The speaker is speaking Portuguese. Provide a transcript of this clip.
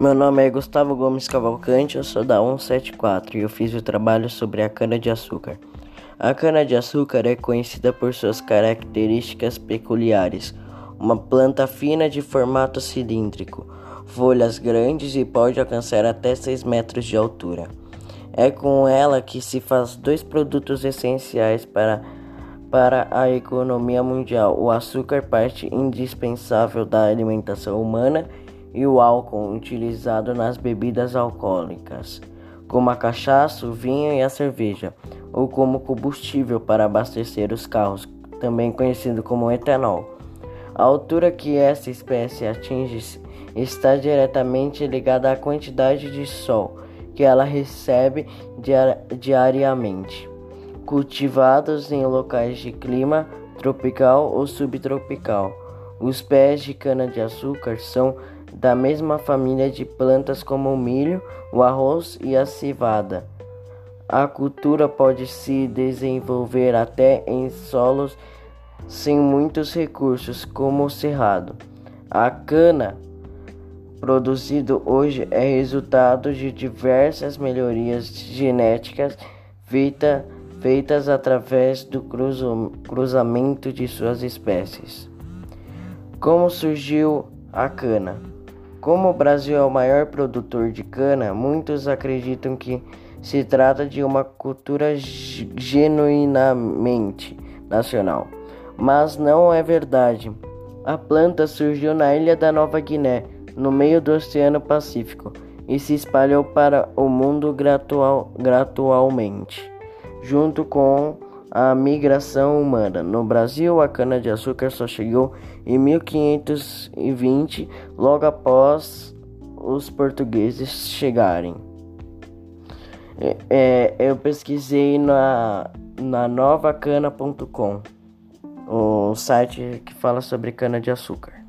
Meu nome é Gustavo Gomes Cavalcante, eu sou da 174 e eu fiz o trabalho sobre a cana-de-açúcar. A cana-de-açúcar é conhecida por suas características peculiares. Uma planta fina de formato cilíndrico, folhas grandes e pode alcançar até 6 metros de altura. É com ela que se faz dois produtos essenciais para, para a economia mundial: o açúcar, parte indispensável da alimentação humana, o álcool utilizado nas bebidas alcoólicas, como a cachaça, o vinho e a cerveja, ou como combustível para abastecer os carros, também conhecido como etanol. A altura que essa espécie atinge está diretamente ligada à quantidade de sol que ela recebe diariamente. Cultivados em locais de clima tropical ou subtropical, os pés de cana-de-açúcar são da mesma família de plantas como o milho, o arroz e a cevada. A cultura pode se desenvolver até em solos sem muitos recursos, como o cerrado. A cana produzido hoje é resultado de diversas melhorias genéticas feita, feitas através do cruzamento de suas espécies. Como surgiu a cana? Como o Brasil é o maior produtor de cana, muitos acreditam que se trata de uma cultura genuinamente nacional. Mas não é verdade. A planta surgiu na ilha da Nova Guiné, no meio do Oceano Pacífico, e se espalhou para o mundo gradual, gradualmente, junto com a migração humana. No Brasil, a cana-de-açúcar só chegou em 1520, logo após os portugueses chegarem. É, é, eu pesquisei na, na novacana.com, o site que fala sobre cana-de-açúcar.